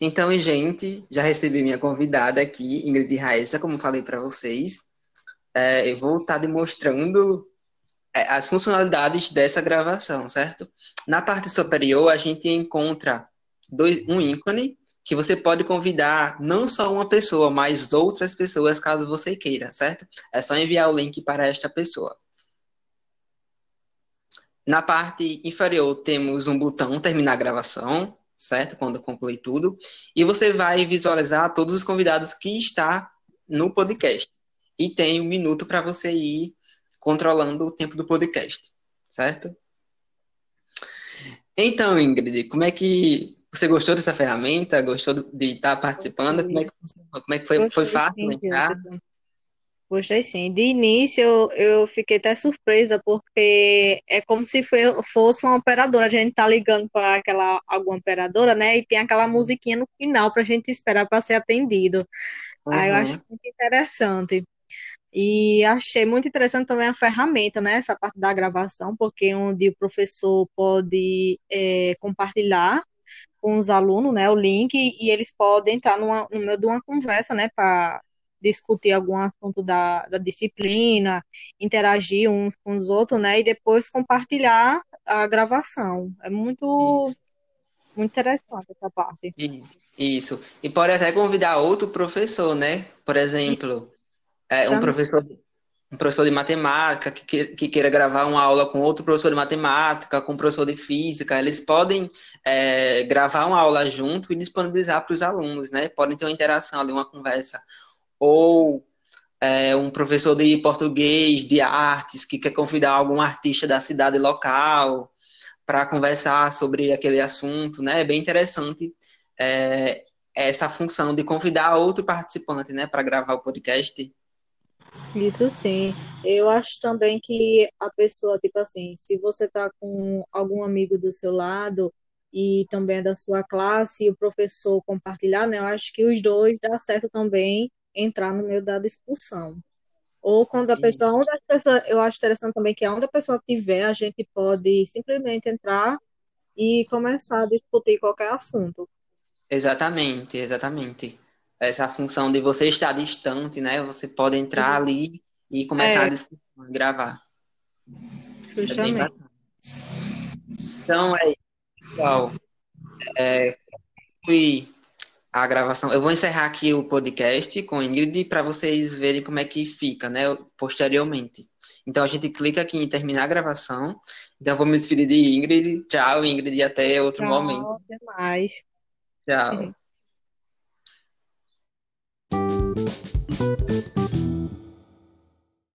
Então, gente, já recebi minha convidada aqui, Ingrid Raíssa, como falei para vocês. É, eu vou estar tá demonstrando é, as funcionalidades dessa gravação, certo? Na parte superior, a gente encontra dois, um ícone que você pode convidar não só uma pessoa, mas outras pessoas, caso você queira, certo? É só enviar o link para esta pessoa. Na parte inferior, temos um botão terminar a gravação, certo? Quando concluir tudo. E você vai visualizar todos os convidados que está no podcast. E tem um minuto para você ir controlando o tempo do podcast, certo? Então, Ingrid, como é que você gostou dessa ferramenta? Gostou de estar participando? Como é que, como é que foi? Foi fácil entrar? Gostei sim. De início eu, eu fiquei até surpresa, porque é como se fosse uma operadora. A gente tá ligando para aquela alguma operadora, né? E tem aquela musiquinha no final para a gente esperar para ser atendido. Uhum. Aí eu acho muito interessante. E achei muito interessante também a ferramenta, né? Essa parte da gravação, porque onde o professor pode é, compartilhar com os alunos, né, o link, e eles podem entrar numa, no meio de uma conversa, né, para discutir algum assunto da, da disciplina, interagir uns com os outros, né? E depois compartilhar a gravação. É muito, Isso. muito interessante essa parte. Isso. E pode até convidar outro professor, né? Por exemplo, é, um professor um professor de matemática que, que queira gravar uma aula com outro professor de matemática, com um professor de física, eles podem é, gravar uma aula junto e disponibilizar para os alunos, né? Podem ter uma interação ali, uma conversa ou é, um professor de português, de artes, que quer convidar algum artista da cidade local para conversar sobre aquele assunto, né? É bem interessante é, essa função de convidar outro participante, né, para gravar o podcast. Isso sim. Eu acho também que a pessoa, tipo assim, se você tá com algum amigo do seu lado e também é da sua classe e o professor compartilhar, né? Eu acho que os dois dá certo também entrar no meio da discussão. Ou quando a pessoa, onde a pessoa, eu acho interessante também que onde a pessoa estiver, a gente pode simplesmente entrar e começar a discutir qualquer assunto. Exatamente, exatamente. Essa função de você estar distante, né? Você pode entrar uhum. ali e começar é. a discutir, gravar. Justamente. É então, é isso, pessoal. É, fui a gravação. Eu vou encerrar aqui o podcast com Ingrid para vocês verem como é que fica, né, posteriormente. Então a gente clica aqui em terminar a gravação. Então eu vou me despedir de Ingrid. Tchau, Ingrid, e até outro Tchau, momento. Até mais. Tchau.